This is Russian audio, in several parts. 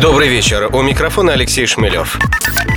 Добрый вечер. У микрофона Алексей Шмелев.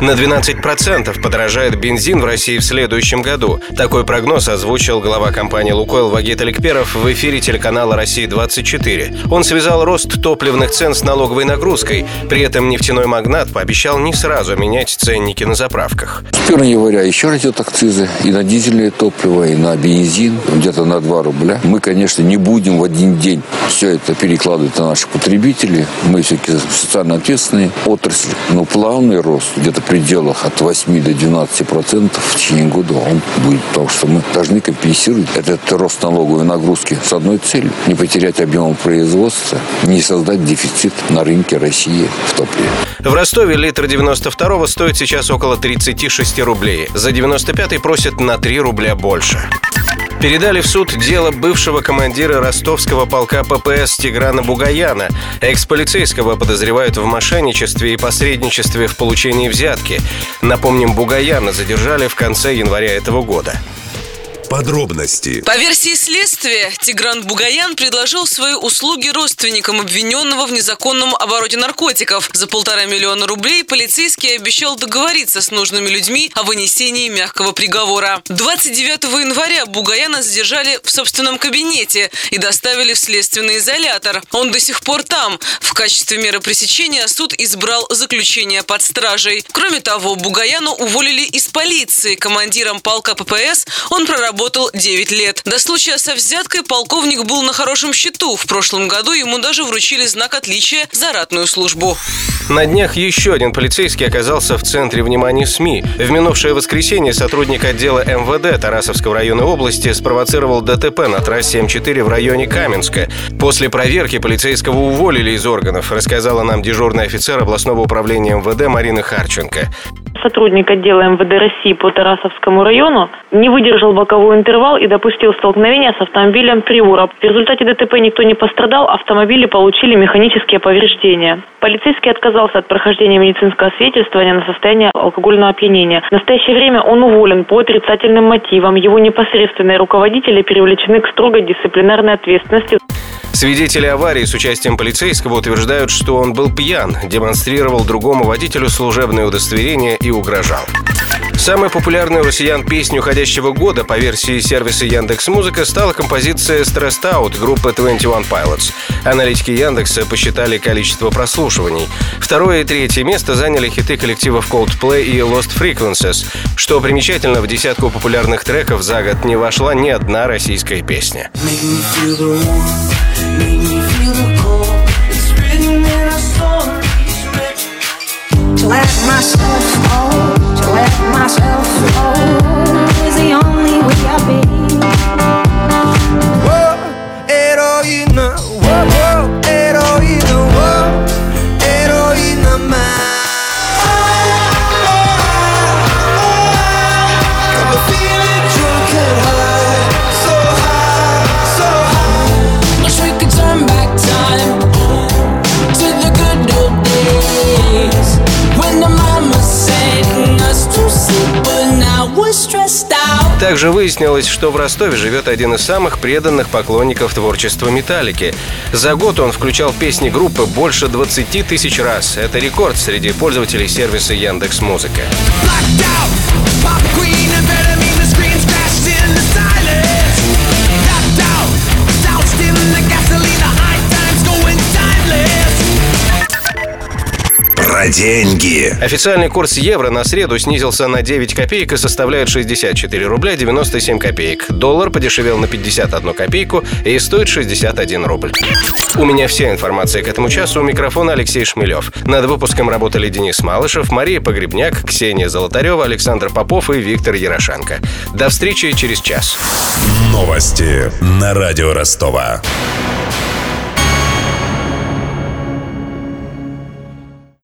На 12% подорожает бензин в России в следующем году. Такой прогноз озвучил глава компании «Лукойл» Вагит Аликперов в эфире телеканала «Россия-24». Он связал рост топливных цен с налоговой нагрузкой. При этом нефтяной магнат пообещал не сразу менять ценники на заправках. С 1 января еще растет акцизы и на дизельное топливо, и на бензин, где-то на 2 рубля. Мы, конечно, не будем в один день все это перекладывать на наших потребителей. Мы все-таки социально ответственные отрасли. Но плавный рост где-то пределах от 8 до 12 процентов в течение года он будет, потому что мы должны компенсировать этот рост налоговой нагрузки с одной целью – не потерять объем производства, не создать дефицит на рынке России в топливе. В Ростове литр 92-го стоит сейчас около 36 рублей. За 95-й просят на 3 рубля больше передали в суд дело бывшего командира ростовского полка ППС Тиграна Бугаяна. Экс-полицейского подозревают в мошенничестве и посредничестве в получении взятки. Напомним, Бугаяна задержали в конце января этого года. Подробности. По версии следствия, Тигран Бугаян предложил свои услуги родственникам обвиненного в незаконном обороте наркотиков. За полтора миллиона рублей полицейский обещал договориться с нужными людьми о вынесении мягкого приговора. 29 января Бугаяна задержали в собственном кабинете и доставили в следственный изолятор. Он до сих пор там. В качестве меры пресечения суд избрал заключение под стражей. Кроме того, Бугаяну уволили из полиции. Командиром полка ППС он проработал работал 9 лет. До случая со взяткой полковник был на хорошем счету. В прошлом году ему даже вручили знак отличия за ратную службу. На днях еще один полицейский оказался в центре внимания СМИ. В минувшее воскресенье сотрудник отдела МВД Тарасовского района области спровоцировал ДТП на трассе М4 в районе Каменска. После проверки полицейского уволили из органов, рассказала нам дежурный офицер областного управления МВД Марина Харченко сотрудник отдела МВД России по Тарасовскому району не выдержал боковой интервал и допустил столкновение с автомобилем Приура. В результате ДТП никто не пострадал, автомобили получили механические повреждения. Полицейский отказался от прохождения медицинского свидетельствования на состояние алкогольного опьянения. В настоящее время он уволен по отрицательным мотивам. Его непосредственные руководители привлечены к строгой дисциплинарной ответственности. Свидетели аварии с участием полицейского утверждают, что он был пьян, демонстрировал другому водителю служебное удостоверение и угрожал. Самой популярной у россиян песней уходящего года по версии сервиса Яндекс Музыка стала композиция Stressed Out группы 21 Pilots. Аналитики Яндекса посчитали количество прослушиваний. Второе и третье место заняли хиты коллективов Coldplay и Lost Frequencies. Что примечательно, в десятку популярных треков за год не вошла ни одна российская песня. let myself fall, myself. Oh. Также выяснилось, что в Ростове живет один из самых преданных поклонников творчества «Металлики». За год он включал песни группы больше 20 тысяч раз. Это рекорд среди пользователей сервиса Яндекс Деньги. Официальный курс евро на среду снизился на 9 копеек и составляет 64 рубля 97 копеек. Доллар подешевел на 51 копейку и стоит 61 рубль. У меня вся информация к этому часу. У микрофона Алексей Шмелев. Над выпуском работали Денис Малышев, Мария Погребняк, Ксения Золотарева, Александр Попов и Виктор Ярошенко. До встречи через час. Новости на радио Ростова.